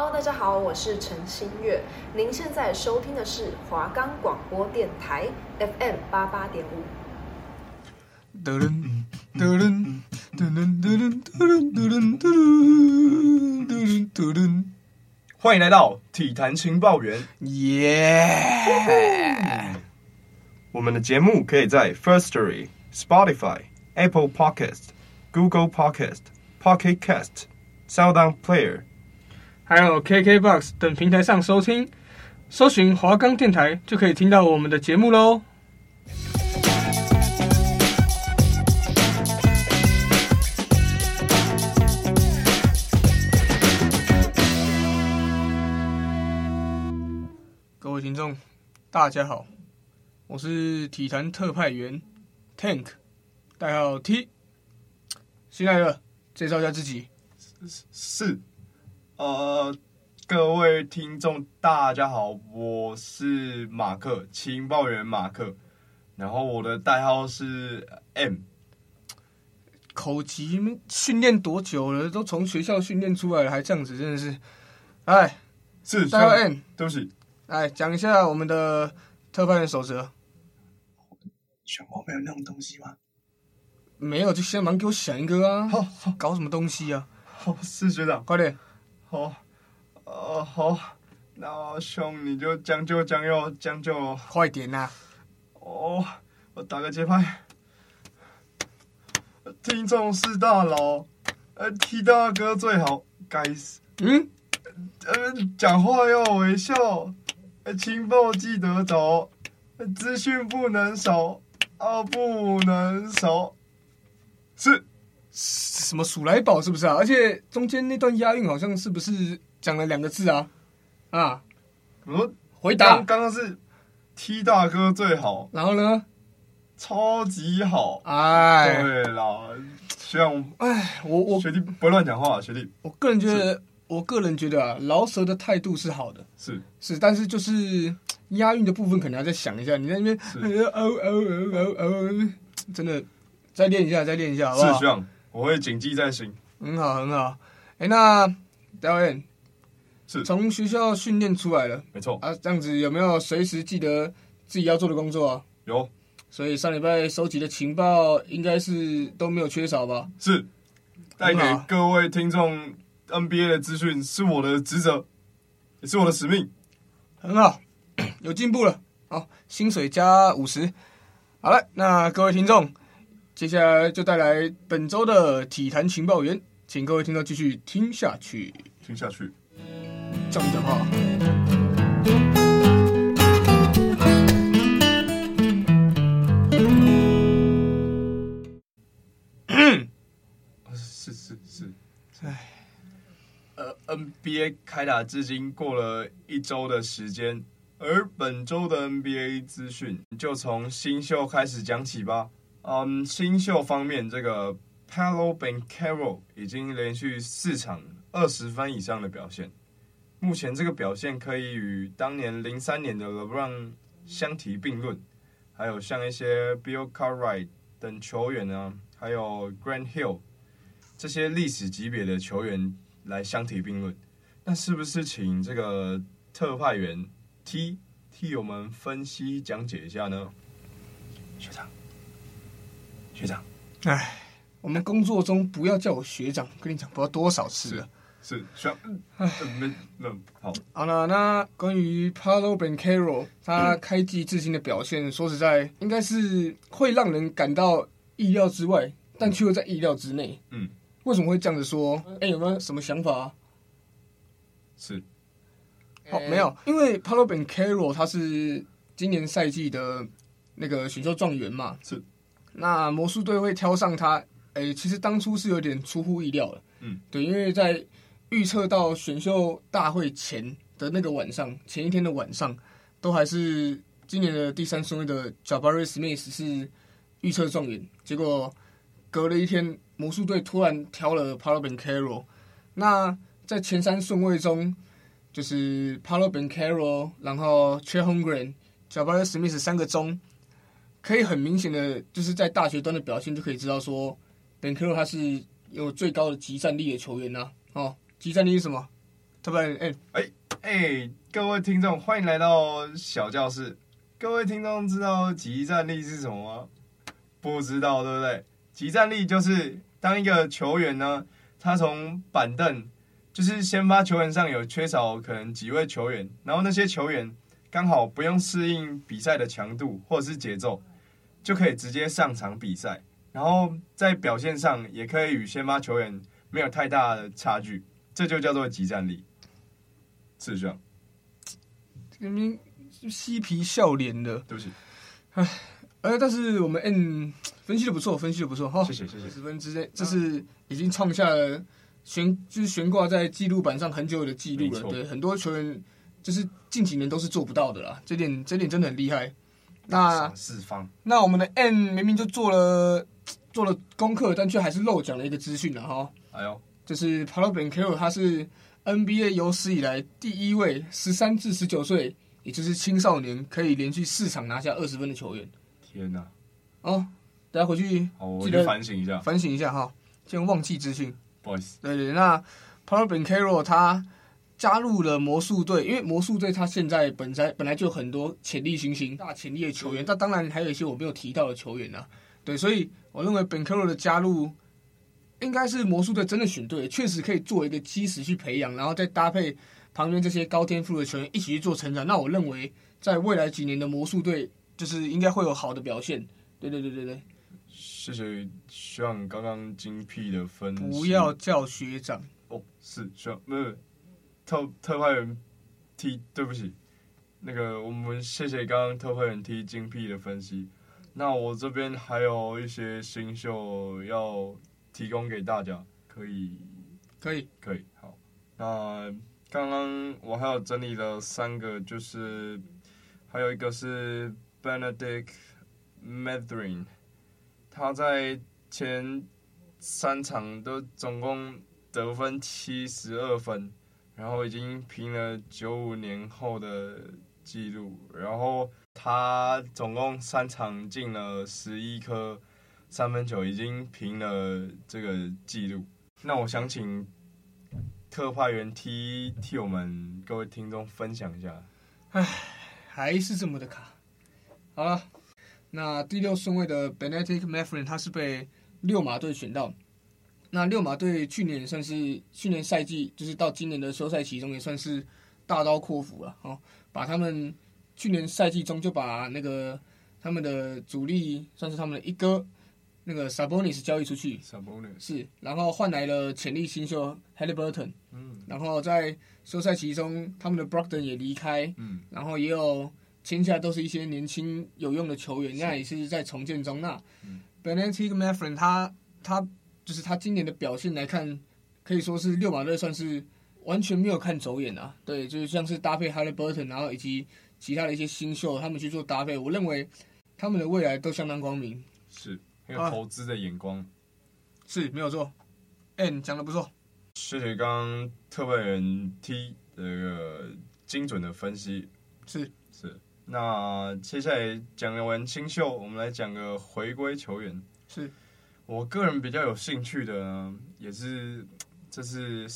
Hello，大家好，我是陈新月。您现在收听的是华冈广播电台 FM 八八点五。欢迎来到体坛情报员，耶！我们的节目可以在 Firstory、Spotify、Apple Podcast、Google Podcast、Pocket Cast、SoundOn Player。还有 KKBOX 等平台上收听，搜寻华冈电台就可以听到我们的节目喽。各位听众，大家好，我是体坛特派员 Tank，代号 T。新来的，介绍一下自己。是。呃，各位听众，大家好，我是马克，情报员马克，然后我的代号是 M。口级训练多久了？都从学校训练出来了，还这样子，真的是，哎，是代号 M，对不起，来讲一下我们的特派员守则。全国没有那种东西吗？没有，就先忙给我想一个啊！好，好，搞什么东西啊？好，是学长，快点。好，呃，好，那兄你就将就将就将就，快点呐、啊！哦，我打个节拍。听众是大佬，呃，T 大哥最好，该死。嗯，呃，讲话要微笑，呃，情报记得找，资讯不能少，啊，不能少。是。什么鼠来宝是不是啊？而且中间那段押韵好像是不是讲了两个字啊？啊，我说回答刚刚是 T 大哥最好，然后呢？超级好，哎，对啦，学长，哎，我我学弟不会乱讲话，学弟，我个人觉得，我个人觉得啊，饶舌的态度是好的，是是，但是就是押韵的部分可能要再想一下，你在那边哦哦哦哦哦，真的再练一下，再练一下，好不好？是学长。我会谨记在心。很好，很好。哎、欸，那导演是从学校训练出来了，没错啊。这样子有没有随时记得自己要做的工作啊？有。所以上礼拜收集的情报应该是都没有缺少吧？是。带给各位听众 NBA 的资讯是我的职责，也是我的使命。很好，有进步了。好，薪水加五十。好了，那各位听众。接下来就带来本周的体坛情报员，请各位听众继续听下去，听下去。这样讲话。是是是，哎，呃，NBA 开打至今过了一周的时间，而本周的 NBA 资讯就从新秀开始讲起吧。嗯新秀方面，这个 Palo Banchero 已经连续四场二十分以上的表现，目前这个表现可以与当年零三年的 LeBron 相提并论，还有像一些 Bill Cartwright 等球员呢，还有 Grant Hill 这些历史级别的球员来相提并论，那是不是请这个特派员 T 替我们分析讲解一下呢？学长。学长，哎，我们工作中不要叫我学长，跟你讲不知道多少次了。是，学长，那好。好了，那关于 Paolo Ben Caro 他开季至今的表现，嗯、说实在，应该是会让人感到意料之外，但却又在意料之内。嗯，为什么会这样子说？哎，有没有什么想法？是，好，没有，因为 Paolo Bencaro 他是今年赛季的那个选秀状元嘛。是。那魔术队会挑上他，诶、欸，其实当初是有点出乎意料的。嗯，对，因为在预测到选秀大会前的那个晚上，前一天的晚上，都还是今年的第三顺位的 Jabari Smith 是预测状元。结果隔了一天，魔术队突然挑了 Paolo Banchero。那在前三顺位中，就是 Paolo Banchero，然后 Chet Holmgren、Jabari Smith 三个中。可以很明显的，就是在大学端的表现就可以知道说，Banchero 他是有最高的集战力的球员呐、哦，集战力是什么？特派员，哎哎哎，各位听众，欢迎来到小教室。各位听众知道集战力是什么吗？不知道，对不对？集战力就是当一个球员呢，他从板凳，就是先发球员上有缺少可能几位球员，然后那些球员刚好不用适应比赛的强度或者是节奏，就可以直接上场比赛，然后在表现上也可以与先发球员没有太大的差距，这就叫做集战力。是这样。明明嬉皮笑脸的，对不起。哎，呃，但是我们 N 分析的不错，分析的不错哈。谢谢谢谢。十分之内，这是已经创下了悬就是悬挂在记录板上很久的记录了。对，很多球员就是近几年都是做不到的啦。这点这点真的很厉害。那四方，那我们的 N 明明就做了 做了功课，但却还是漏讲了一个资讯了哈。哎呦，就是 Paolo Banchero 他是 NBA 有史以来第一位十三至十九岁，也就是青少年可以连续四场拿下二十分的球员。天哪！哦，大家回去好，我去反省一下，反省一下哈，先忘记资讯。不好意思。对对，那 Paolo Banchero 他加入了魔术队，因为魔术队他现在本来本来就很多潜力新星、大潜力的球员，但当然还有一些我没有提到的球员啊。对，所以我认为 Banchero 的加入应该是魔术队真的选对，确实可以做一个基石去培养，然后再搭配旁边这些高天赋的球员一起去做成长。那我认为在未来几年的魔术队就是应该会有好的表现。对对对对对。谢谢，希望刚刚精辟的分析。不要叫学长哦，是学长没有。特特派员 T，对不起，那个我们谢谢刚刚特派员 T 精辟的分析。那我这边还有一些新秀要提供给大家，可以？可以，可以。好，那刚刚我还有整理了三个，就是还有一个是 Bennedict m a t h e r i n 他在前三场都总共得分七十二分。然后已经平了九五年后的记录，然后他总共三场进了十一颗三分球，已经平了这个记录。那我想请特派员 T 替我们各位听众分享一下。唉，还是这么的卡。好了，那第六顺位的 Benedict Mathurin 他是被六马队选到。那六马队去年也算是去年赛季，就是到今年的休赛期中也算是大刀阔斧了哦，把他们去年赛季中就把那个他们的主力算是他们的一哥那个 Sabonis 交易出去，Sabonis 是，然后换来了潜力新秀 Haliburton，嗯，然后在休赛期中他们的 Brogdon 也离开，嗯，然后也有签下都是一些年轻有用的球员，那也是在重建中。那 Bennedict Mathurin 他他。就是他今年的表现来看，可以说是六马队算是完全没有看走眼啊。对，就是像是搭配 Harry Burton，然后以及其他的一些新秀，他们去做搭配，我认为他们的未来都相当光明。是，很有投资的眼光。啊、是没有错。哎，你讲的不错。谢谢刚刚特派员 T 这个精准的分析。是是。那接下来讲完新秀，我们来讲个回归球员。是。我个人比较有兴趣的呢，也是这是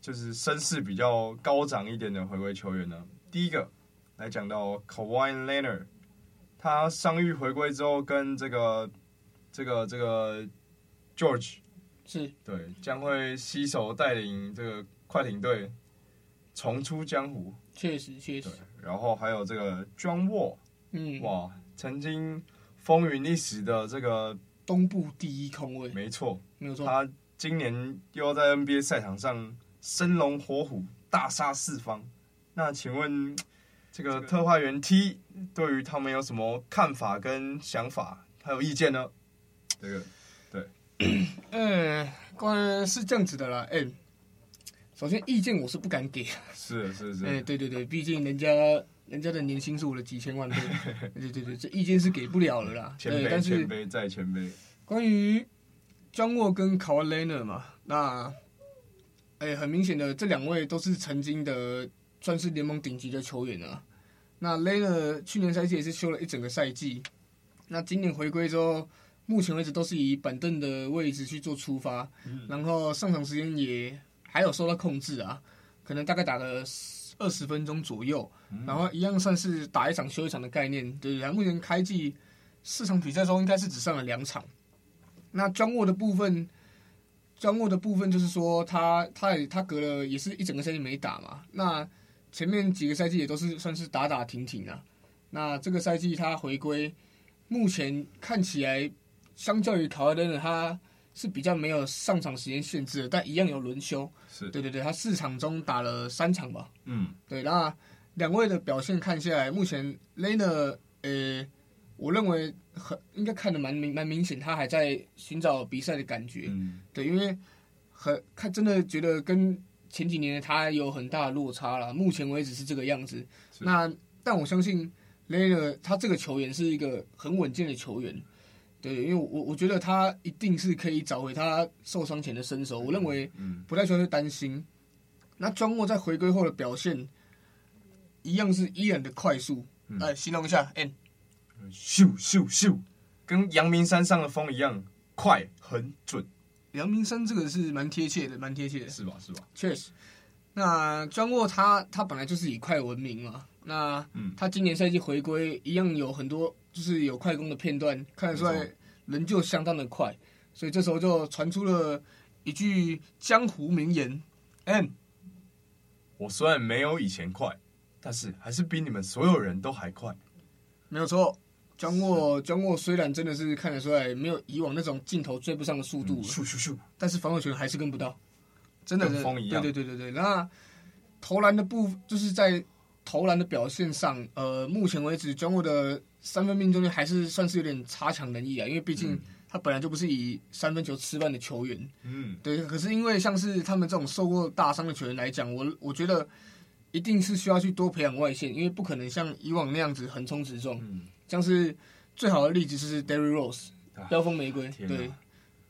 就是声势比较高涨一点的回归球员呢。第一个来讲到 Kawhi Leonard，他伤愈回归之后，跟这个这个这个 George 是对，将会携手带领这个快艇队重出江湖。确实确实。然后还有这个 John Wall，嗯，哇，曾经风云一时的这个。东部第一控卫，没错，没有错。他今年又要在 NBA 赛场上生龙活虎，大杀四方。那请问这个特派员 T 对于他们有什么看法跟想法，还有意见呢？这个，对，嗯，关于是这样子的啦。嗯，首先意见我是不敢给，是是是，哎，对对对，毕竟人家。人家的年薪是我的几千万倍，对对 对，这意见是给不了了啦。前辈，前辈再前辈。关于张沃跟卡瓦雷纳嘛，那哎、欸，很明显的，这两位都是曾经的算是联盟顶级的球员啊。那雷纳去年赛季也是休了一整个赛季，那今年回归之后，目前为止都是以板凳的位置去做出发，嗯、然后上场时间也还有受到控制啊。可能大概打个二十分钟左右，然后一样算是打一场休一场的概念。对，然后目前开季四场比赛中应该是只上了两场。那 John Wall 的部分，John Wall 的部分就是说他他也他隔了也是一整个赛季没打嘛。那前面几个赛季也都是算是打打停停啊。那这个赛季他回归，目前看起来相较于卡尔登的，他是比较没有上场时间限制的，但一样有轮休。是对对对，他四场中打了三场吧。嗯，对。那两位的表现看下来，目前 Lena，呃，我认为很应该看得蛮明蛮明显，他还在寻找比赛的感觉。嗯，对，因为很看真的觉得跟前几年的他有很大的落差了。目前为止是这个样子。那但我相信。Lena 他这个球员是一个很稳健的球员，对，因为我我觉得他一定是可以找回他受伤前的身手，我认为不太需要去担心。那庄沃在回归后的表现，一样是依然的快速，来形容一下，N，咻咻咻，跟阳明山上的风一样快，很准。阳明山这个是蛮贴切的，蛮贴切的，是吧？是吧？确实。那庄沃他他本来就是以快闻名嘛。那他今年赛季回归一样有很多，就是有快攻的片段，看得出来人就相当的快，所以这时候就传出了一句江湖名言。：“M，我虽然没有以前快，但是还是比你们所有人都还快。”没有错，江沃江沃虽然真的是看得出来没有以往那种镜头追不上的速度，咻咻咻，但是防守球员还是跟不到，真的是。跟风一样。对对对对对，那投篮的部就是在。投篮的表现上，呃，目前为止，中国的三分命中率还是算是有点差强人意啊。因为毕竟他本来就不是以三分球吃饭的球员，嗯，对。可是因为像是他们这种受过大伤的球员来讲，我我觉得一定是需要去多培养外线，因为不可能像以往那样子横冲直撞。嗯，像是最好的例子就是 Derrick Rose，飙风玫瑰，啊、对，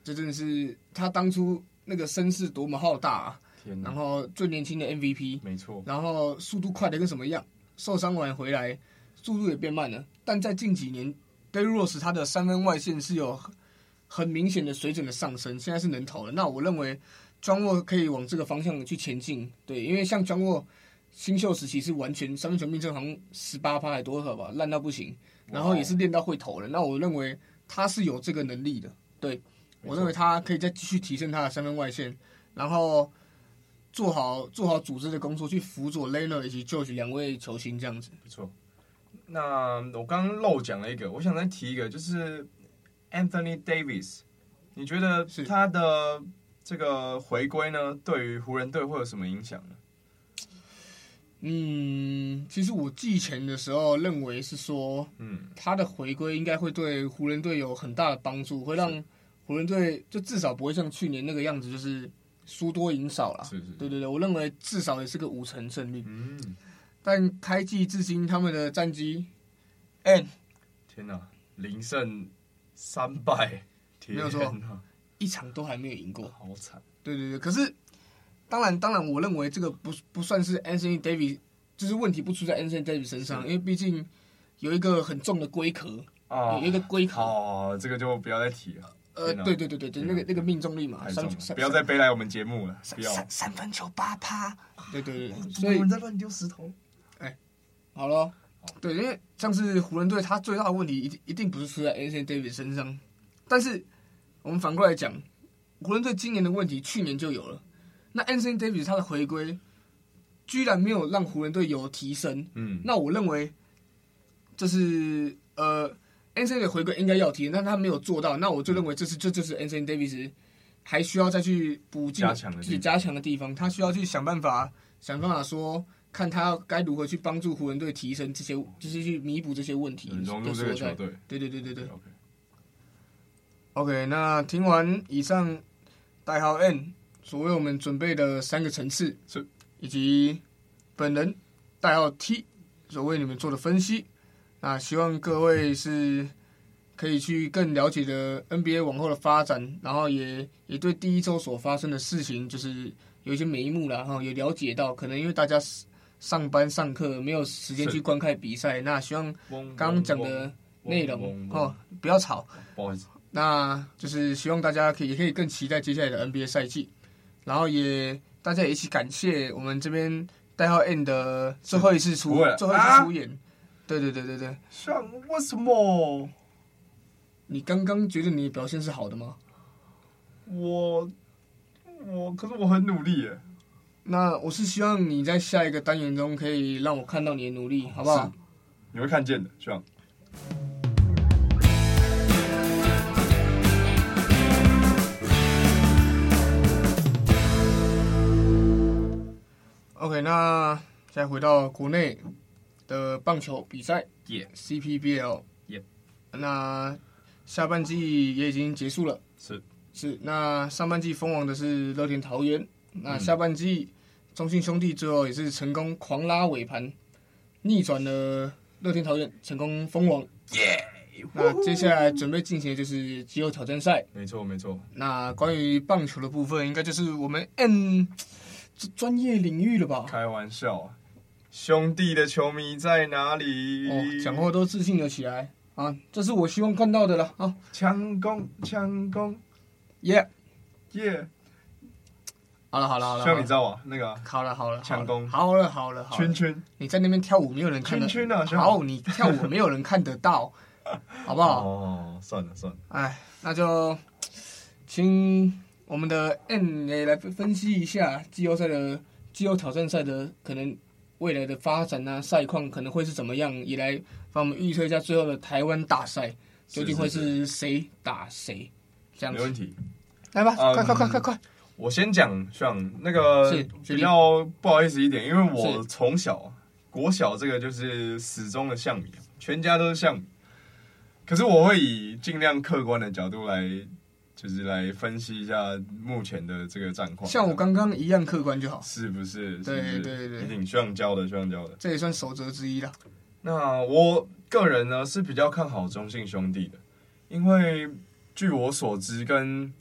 这真的是他当初那个声势多么浩大啊！然后最年轻的 MVP，没错。然后速度快的跟什么一样，受伤完回来速度也变慢了。但在近几年，Derrick Rose 他的三分外线是有很明显的水准的上升，现在是能投了。那我认为庄沃可以往这个方向去前进。对，因为像庄沃新秀时期是完全三分球命中好像十八趴还多少吧，烂到不行。然后也是练到会投了。那我认为他是有这个能力的。对，我认为他可以再继续提升他的三分外线，然后。做好做好组织的工作，去辅佐 Leonard 以及 George 两位球星这样子。不错。那我刚刚漏讲了一个，我想再提一个，就是 Anthony Davis。你觉得他的这个回归呢，对于湖人队会有什么影响呢？嗯，其实我季前的时候认为是说，嗯，他的回归应该会对湖人队有很大的帮助，会让湖人队就至少不会像去年那个样子，就是。输多赢少了，是是，对对对，我认为至少也是个五成胜率。嗯，但开季至今他们的战绩，N，天哪，零胜三败，没有错，一场都还没有赢过，好惨。对对对，可是当然当然，我认为这个不不算是 Anthony Davis，就是问题不出在 Anthony Davis 身上，因为毕竟有一个很重的龟壳，啊，有一个龟壳，哦，这个就不要再提了。呃，对对对对对，那个那个命中率嘛，三不要再背来我们节目了，不要。三三分球八趴，对对对，所以有人在乱丢石头，哎，好了，对，因为像是湖人队，他最大的问题一定一定不是出在 Anthony Davis 身上，但是我们反过来讲，湖人队今年的问题去年就有了，那 Anthony Davis 他的回归居然没有让湖人队有提升，嗯，那我认为就是呃。Anthony 的回归应该要提，但他没有做到。那我就认为这是这就是 Anthony Davis 还需要再去补进自己加强的地方。他需要去想办法，想办法说，看他该如何去帮助湖人队提升这些，就是去弥补这些问题。融入这个球队。对对对对对。OK。OK，那听完以上代号 N 所为我们准备的三个层次，是以及本人代号 T 所为你们做的分析。那希望各位是可以去更了解的 NBA 往后的发展，然后也也对第一周所发生的事情，就是有一些眉目了哈，也了解到，可能因为大家上班上课没有时间去观看比赛，那希望刚刚讲的内容哦不要吵，不好意思，那就是希望大家可以也可以更期待接下来的 NBA 赛季，然后也大家也一起感谢我们这边代号 N 的最后一次出最后一次出演。啊、对对对对对。像为什么？你刚刚觉得你的表现是好的吗？我我可是我很努力耶。那我是希望你在下一个单元中可以让我看到你的努力，好不好？你会看见的，希望。OK，那再回到国内的棒球比赛，Yeah，CPBL，耶，那下半季也已经结束了，是。是，那上半季封王的是乐天桃园，那下半季中信兄弟最后也是成功狂拉尾盘，逆转了乐天桃园，成功封王，耶，那接下来准备进行的就是季后挑战赛，没错没错，那关于棒球的部分，应该就是我们 N。专业领域了吧？开玩笑啊！兄弟的球迷在哪里？哦，讲话都自信了起来啊！这是我希望看到的了啊！强攻，强攻，耶耶！好了好了好了，希望你知道啊，那个好了好了，强攻，好了好了好了，圈圈，你在那边跳舞，没有人看得圈圈啊！好，你跳舞没有人看得到，好不好？哦，算了算了，哎，那就请。我们的 N 也来分析一下季后赛的季后挑战赛的可能未来的发展啊，赛况可能会是怎么样？也来帮我们预测一下最后的台湾大赛究竟会是谁打谁？这样子没问题，来吧，嗯、快快快快快！我先讲，像那个比较不好意思一点，因为我从小国小这个就是始终的象迷，全家都是象迷，可是我会以尽量客观的角度来。就是来分析一下目前的这个战况，像我刚刚一样客观就好，是不是？对对对对，一定需要教的，需要教的，这也算守则之一啦。那我个人呢是比较看好中信兄弟的，因为据我所知，跟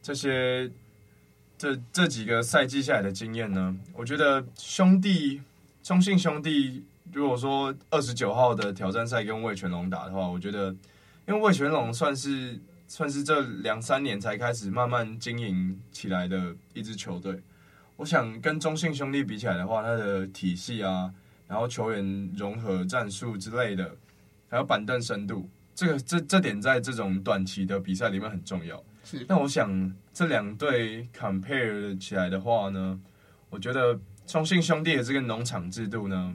这些这这几个赛季下来的经验呢，我觉得兄弟中信兄弟，如果说二十九号的挑战赛跟魏全龙打的话，我觉得因为魏全龙算是。算是这两三年才开始慢慢经营起来的一支球队，我想跟中信兄弟比起来的话，他的体系啊，然后球员融合、战术之类的，还有板凳深度，这个这这点在这种短期的比赛里面很重要。是，那我想这两队 compare 起来的话呢，我觉得中信兄弟的这个农场制度呢，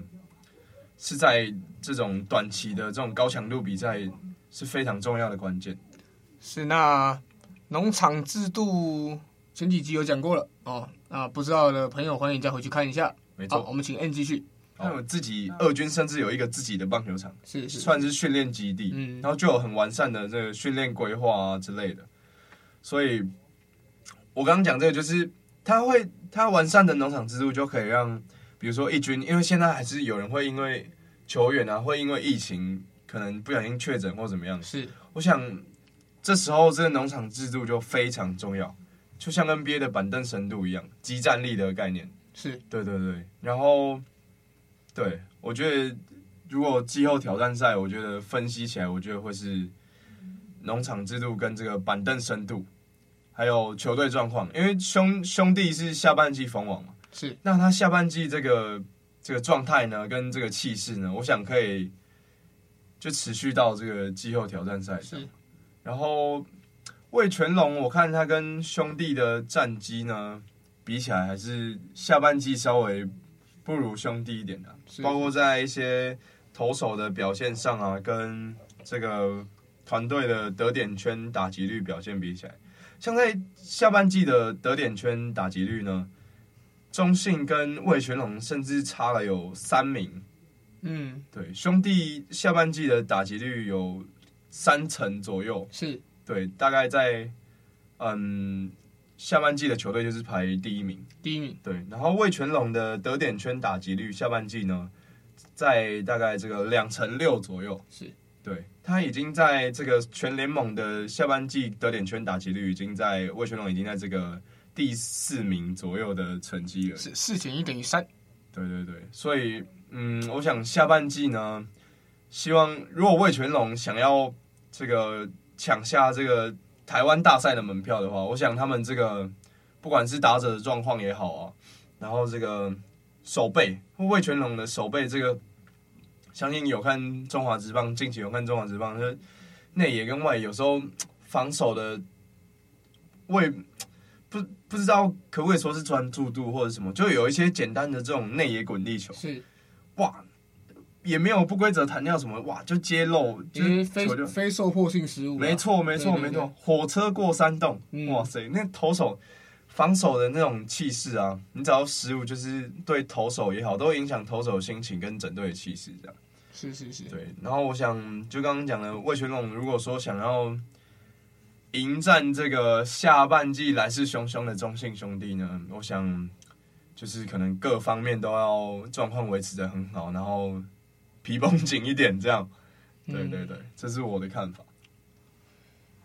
是在这种短期的这种高强度比赛是非常重要的关键。是，那农场制度前几集有讲过了哦，那不知道的朋友欢迎再回去看一下。没错，我们请 N 继续。那我自己二军甚至有一个自己的棒球场，是，是算是训练基地，嗯，然后就有很完善的这个训练规划啊之类的。所以，我刚刚讲这个就是他会他完善的农场制度就可以让，比如说一军，因为现在还是有人会因为球员啊会因为疫情可能不小心确诊或怎么样，是，我想。这时候，这个农场制度就非常重要，就像 NBA 的板凳深度一样，即战力的概念。是，对对对。然后，对，我觉得如果季后挑战赛，我觉得分析起来，我觉得会是农场制度跟这个板凳深度，还有球队状况。因为兄兄弟是下半季封王嘛，是。那他下半季这个这个状态呢，跟这个气势呢，我想可以就持续到这个季后挑战赛上。是。然后魏全龙，我看他跟兄弟的战绩呢比起来，还是下半季稍微不如兄弟一点的，包括在一些投手的表现上啊，跟这个团队的得点圈打击率表现比起来，像在下半季的得点圈打击率呢，中信跟魏全龙甚至差了有三名。嗯，对，兄弟下半季的打击率有。三成左右是对，大概在嗯下半季的球队就是排第一名，第一名对。然后魏全龙的得点圈打击率下半季呢，在大概这个两成六左右，是对。他已经在这个全联盟的下半季得点圈打击率已经在魏全龙已经在这个第四名左右的成绩了，是四减一等于三，对对对。所以嗯，我想下半季呢，希望如果魏全龙想要。这个抢下这个台湾大赛的门票的话，我想他们这个不管是打者的状况也好啊，然后这个守备魏全龙的守备，这个相信有看中华职棒，近期有看中华职棒，就是内野跟外野有时候防守的位不不知道可不可以说是专注度或者什么，就有一些简单的这种内野滚地球，是哇。也没有不规则弹跳什么，哇，就揭露，就是非非受迫性失误。没错，没错，没错。火车过山洞，嗯、哇塞，那投手防守的那种气势啊，你只要失误，就是对投手也好，都会影响投手的心情跟整队的气势，这样。是是是。对，然后我想，就刚刚讲的魏全龙，如果说想要迎战这个下半季来势汹汹的中信兄弟呢，我想就是可能各方面都要状况维持的很好，然后。皮绷紧一点，这样，对对对，嗯、这是我的看法。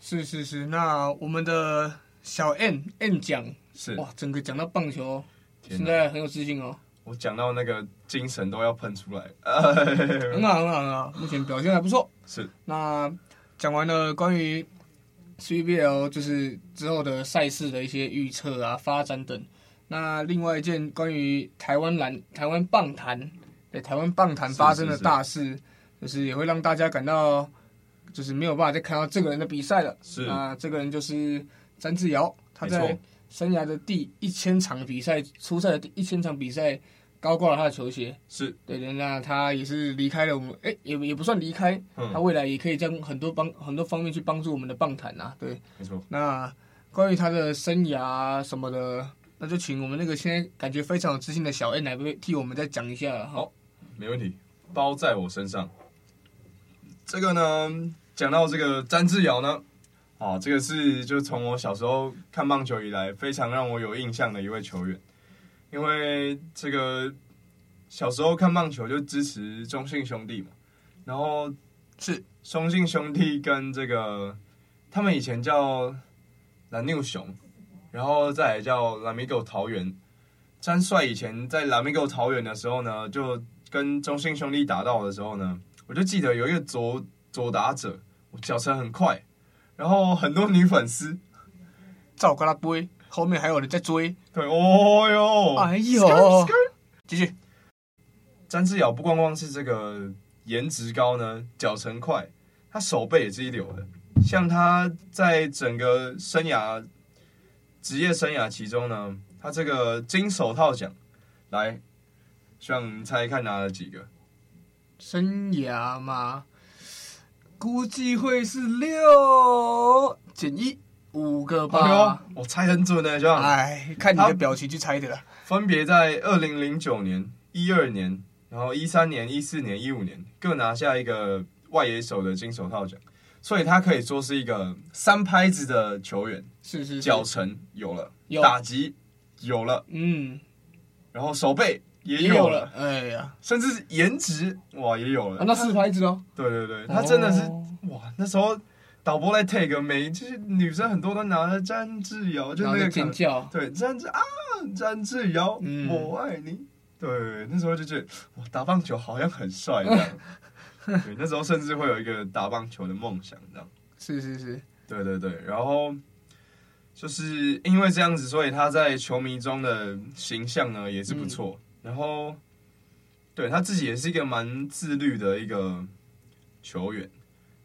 是是是，那我们的小 N N 讲是哇，整个讲到棒球，哪现在很有自信哦。我讲到那个精神都要喷出来，很好很好很好，目前表现还不错。是，那讲完了关于 CBL 就是之后的赛事的一些预测啊、发展等，那另外一件关于台湾篮、台湾棒坛。对台湾棒坛发生的大事，是是是就是也会让大家感到，就是没有办法再看到这个人的比赛了。是啊，这个人就是詹志尧，他在生涯的第一千场比赛，出赛的第一千场比赛，高挂了他的球鞋。是对的，那他也是离开了我们，哎，也也不算离开，嗯、他未来也可以将很多帮很多方面去帮助我们的棒坛啊。对，没错。那关于他的生涯什么的，那就请我们那个现在感觉非常有自信的小 N 来替我们再讲一下。好。没问题，包在我身上。这个呢，讲到这个詹志尧呢，啊，这个是就从我小时候看棒球以来，非常让我有印象的一位球员。因为这个小时候看棒球就支持中信兄弟嘛，然后是中信兄弟跟这个他们以前叫蓝牛熊，然后再来叫蓝米狗桃园。詹帅以前在蓝米狗桃园的时候呢，就跟中信兄弟打到的时候呢，我就记得有一个左左打者，我脚程很快，然后很多女粉丝照跟他追，后面还有人在追。对，哦哟，哎呦，继续。詹志尧不光光是这个颜值高呢，脚程快，他手背也是一流的。像他在整个生涯职业生涯其中呢，他这个金手套奖来。希望你猜一看拿了几个？生涯嘛，估计会是六减一五个吧。我猜很准的，希望。哎，看你的表情去猜的。分别在二零零九年、一二年，然后一三年、一四年、一五年各拿下一个外野手的金手套奖，所以他可以说是一个三拍子的球员。是是，是，脚程有了，有打击有了，嗯，然后手背。也有了，哎呀，甚至是颜值哇也有了，啊、那四拍子哦。对对对，他真的是、哦、哇，那时候导播在 take 每就是女生很多都拿着詹志尧，就那个尖叫，对，詹志啊，詹志尧，嗯、我爱你。对，那时候就觉得哇，打棒球好像很帅这样。对，那时候甚至会有一个打棒球的梦想这样。是是是，对对对，然后就是因为这样子，所以他在球迷中的形象呢也是不错。嗯然后，对他自己也是一个蛮自律的一个球员。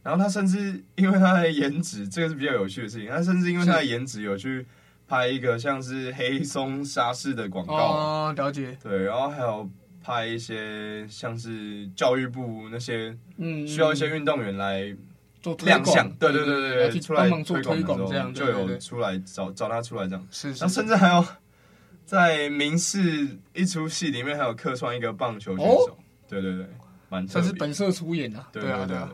然后他甚至因为他的颜值，这个是比较有趣的事情。他甚至因为他的颜值，有去拍一个像是黑松沙士的广告。哦，了解。对，然后还有拍一些像是教育部那些，嗯，需要一些运动员来做亮相。对对对对对，出来推广的时候就有出来找找他出来这样。是，然后甚至还有。在明视一出戏里面，还有客串一个棒球选手，对对对，蛮算是本色出演啊。对对对啊，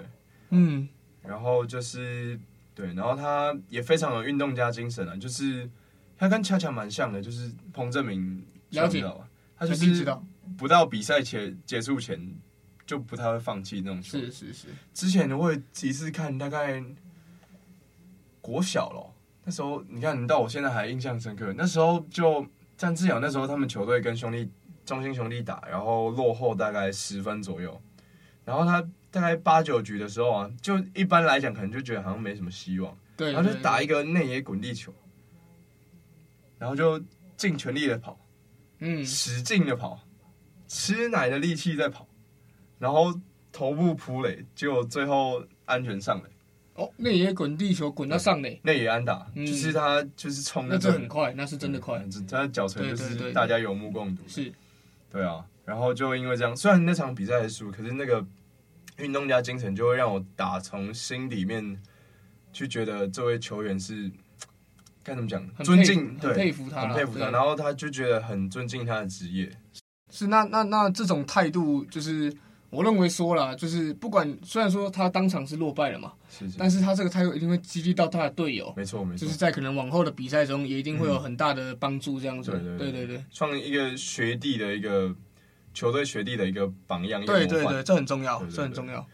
嗯，然后就是对，然后他也非常有运动家精神啊，就是他跟恰恰蛮像的，就是彭正明，了解。吧？他就是不到比赛前结束前就不太会放弃那种球。是是是，之前我有几次看，大概国小了，那时候你看，你到我现在还印象深刻，那时候就。詹志尧那时候，他们球队跟兄弟中心兄弟打，然后落后大概十分左右，然后他大概八九局的时候啊，就一般来讲可能就觉得好像没什么希望，对，然后就打一个内野滚地球，然后就尽全力的跑，嗯，使劲的跑，吃奶的力气在跑，然后头部扑垒，结果最后安全上垒。哦，那也滚地球滚到上垒，那也安打，嗯、就是他就是冲那这很快，那是真的快，他脚程就是大家有目共睹。是，对啊，然后就因为这样，虽然那场比赛是输，可是那个运动家精神就会让我打从心里面去觉得这位球员是。该怎么讲？尊敬，对，佩服他，很佩服他。然后他就觉得很尊敬他的职业。是，那那那这种态度，就是我认为说了，就是不管虽然说他当场是落败了嘛，是是，但是他这个态度一定会激励到他的队友。没错没错，就是在可能往后的比赛中，也一定会有很大的帮助。这样子，嗯、对对对对，创一个学弟的一个球队学弟的一个榜样。对对对，这很重要，这很重要。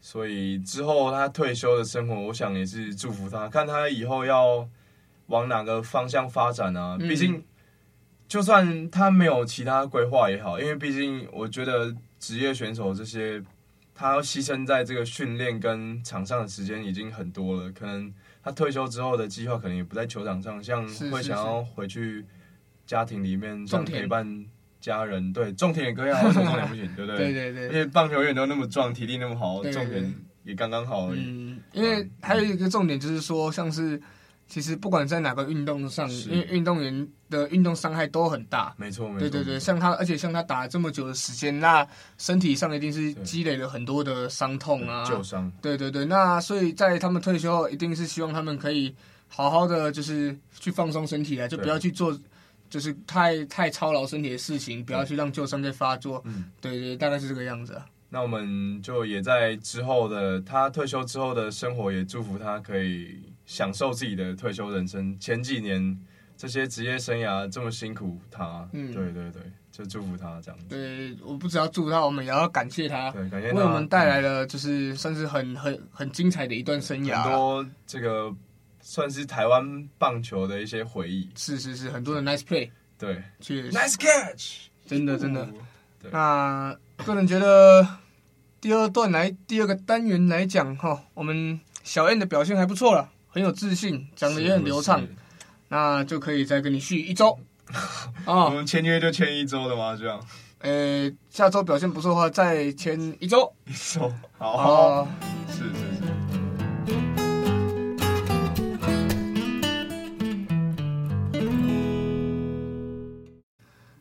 所以之后他退休的生活，我想也是祝福他，看他以后要。往哪个方向发展呢、啊？毕竟，就算他没有其他规划也好，因为毕竟我觉得职业选手这些，他要牺牲在这个训练跟场上的时间已经很多了。可能他退休之后的计划可能也不在球场上，像会想要回去家庭里面，像陪伴家人。对，种田也可以啊，为什么种田不行？对不对？对对对。而且棒球员都那么壮，体力那么好，种田也刚刚好而已。嗯，因为还有一个重点就是说，像是。其实不管在哪个运动上，因为运动员的运动伤害都很大。没错，没错。对对对，像他，而且像他打了这么久的时间，那身体上一定是积累了很多的伤痛啊。旧伤。对对对，那所以在他们退休后，一定是希望他们可以好好的，就是去放松身体啊，就不要去做，就是太太操劳身体的事情，不要去让旧伤再发作。嗯，对对，大概是这个样子啊。那我们就也在之后的他退休之后的生活，也祝福他可以。享受自己的退休人生，前几年这些职业生涯这么辛苦他，对对对，就祝福他这样子。对，我不只要祝福他，我们也要感谢他，对，感谢他为我们带来了就是算是很很很精彩的一段生涯，很多这个算是台湾棒球的一些回忆。是是是，很多的 nice play，对，确实，nice catch，真的真的。对那个人觉得第二段来第二个单元来讲哈，我们小 N 的表现还不错了。很有自信，讲的也很流畅，那就可以再跟你续一周。啊，我们签约就签一周的吗？这样？呃，下周表现不错的话，再签一周。一周，好，好，是是是。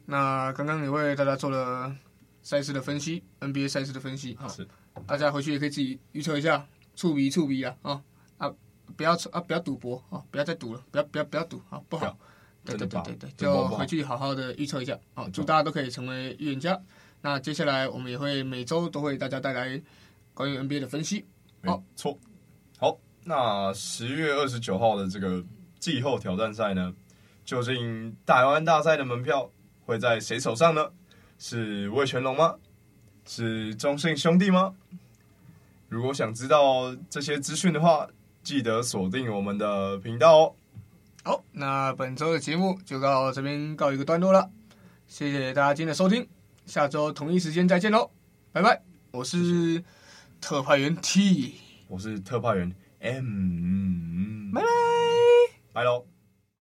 那刚刚也为大家做了赛事的分析，NBA 赛事的分析。是，大家回去也可以自己预测一下，触笔触笔啊啊！不要啊！不要赌博啊！不要再赌了！不要不要不要赌啊！不好。对对对对对，就回去好好的预测一下。好，祝大家都可以成为预言家。那接下来我们也会每周都会大家带来关于 NBA 的分析。没错。好，那十月二十九号的这个季后挑战赛呢，究竟台湾大赛的门票会在谁手上呢？是魏全龙吗？是中信兄弟吗？如果想知道这些资讯的话，记得锁定我们的频道哦。好，那本周的节目就到这边告一个段落了。谢谢大家今天的收听，下周同一时间再见喽，拜拜。我是特派员 T，我是特派员 M，拜拜，拜喽。